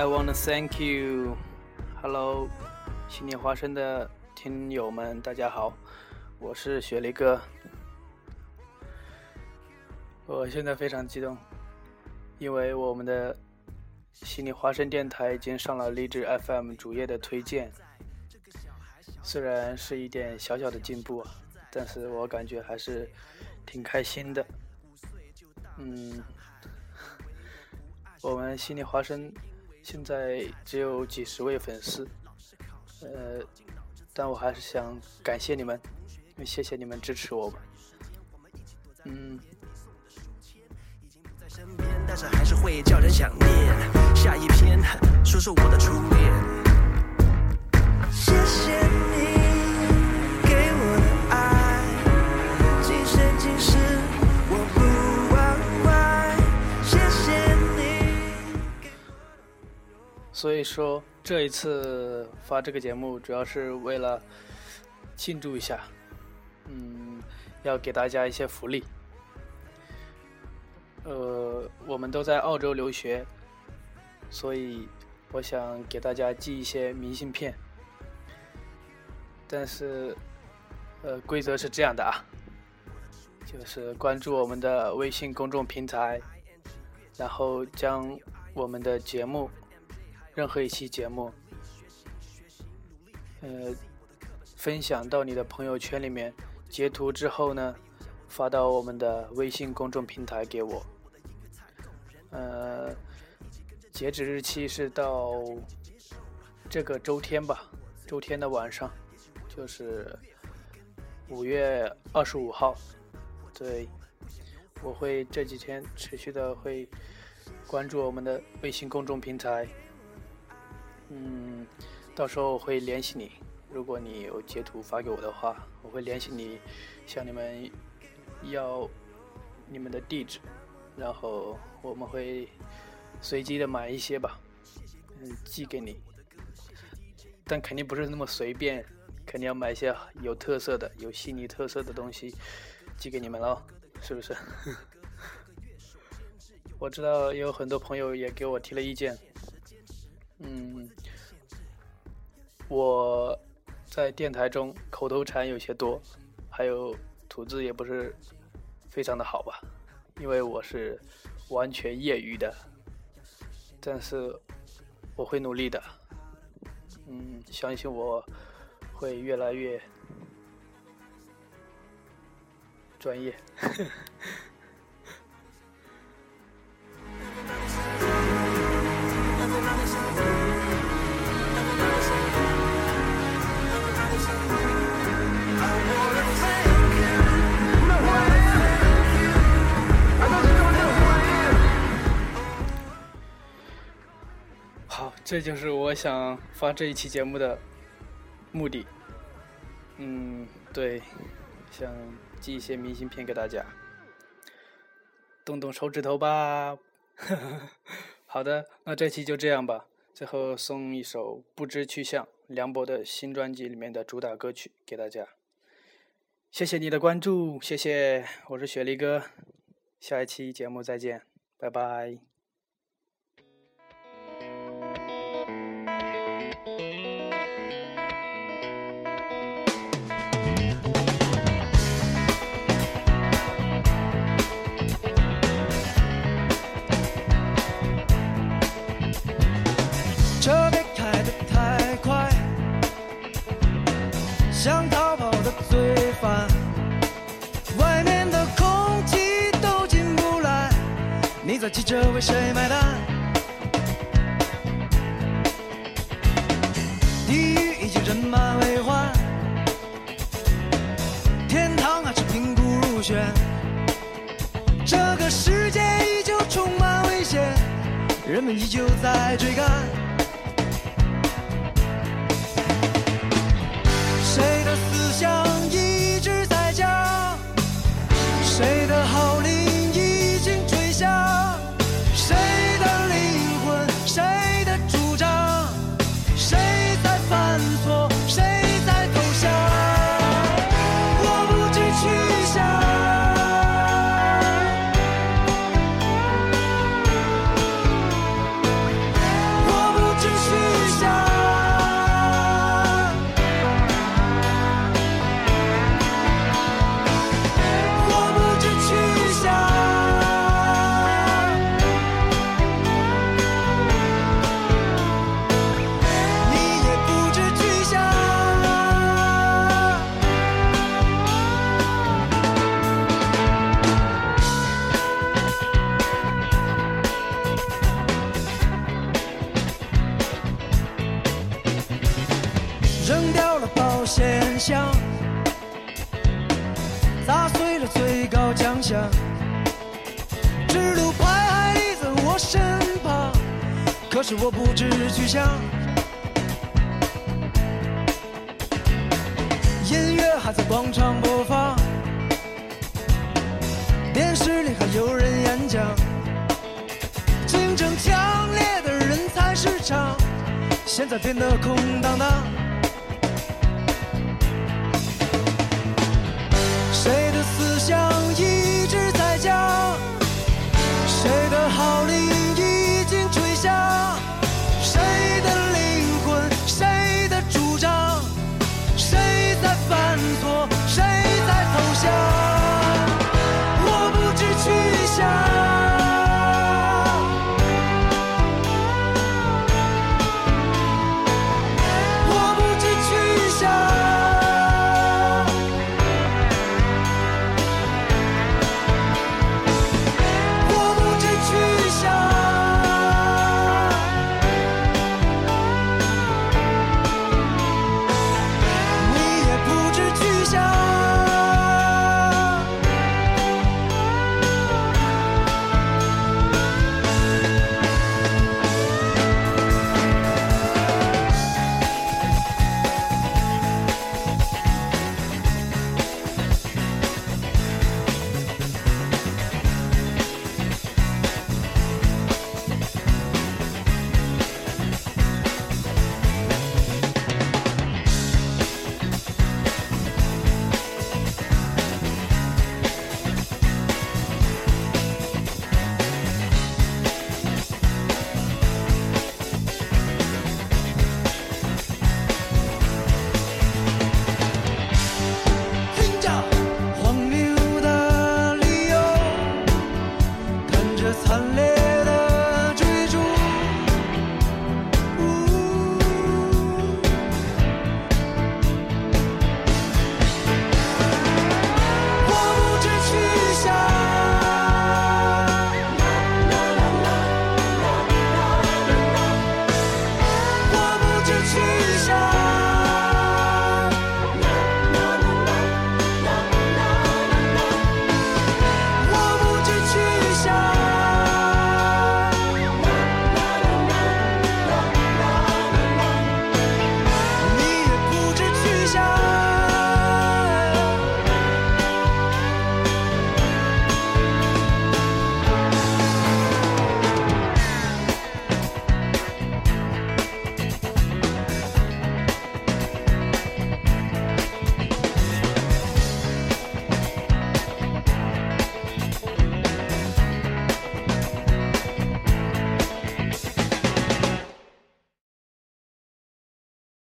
I wanna thank you. Hello，心里花生的听友们，大家好，我是雪梨哥。我现在非常激动，因为我们的心里花生电台已经上了励志 FM 主页的推荐。虽然是一点小小的进步，但是我感觉还是挺开心的。嗯，我们心里花生。现在只有几十位粉丝，呃，但我还是想感谢你们，谢谢你们支持我吧。嗯。但是还是会叫人想念下一篇，说说我的初恋。所以说，这一次发这个节目主要是为了庆祝一下，嗯，要给大家一些福利。呃，我们都在澳洲留学，所以我想给大家寄一些明信片。但是，呃，规则是这样的啊，就是关注我们的微信公众平台，然后将我们的节目。任何一期节目，呃，分享到你的朋友圈里面，截图之后呢，发到我们的微信公众平台给我。呃，截止日期是到这个周天吧，周天的晚上，就是五月二十五号。对，我会这几天持续的会关注我们的微信公众平台。嗯，到时候我会联系你。如果你有截图发给我的话，我会联系你，向你们要你们的地址，然后我们会随机的买一些吧，嗯，寄给你。但肯定不是那么随便，肯定要买一些有特色的、有悉尼特色的东西寄给你们喽，是不是？我知道有很多朋友也给我提了意见。嗯，我在电台中口头禅有些多，还有吐字也不是非常的好吧，因为我是完全业余的，但是我会努力的，嗯，相信我会越来越专业。这就是我想发这一期节目的目的。嗯，对，想寄一些明信片给大家，动动手指头吧。好的，那这期就这样吧。最后送一首《不知去向》，梁博的新专辑里面的主打歌曲给大家。谢谢你的关注，谢谢，我是雪梨哥，下一期节目再见，拜拜。在汽车为谁买单？地狱已经人满为患，天堂还是贫苦入选。这个世界依旧充满危险，人们依旧在追赶。可是我不知去向。音乐还在广场播放，电视里还有人演讲，竞争强烈的人才市场，现在变得空荡荡。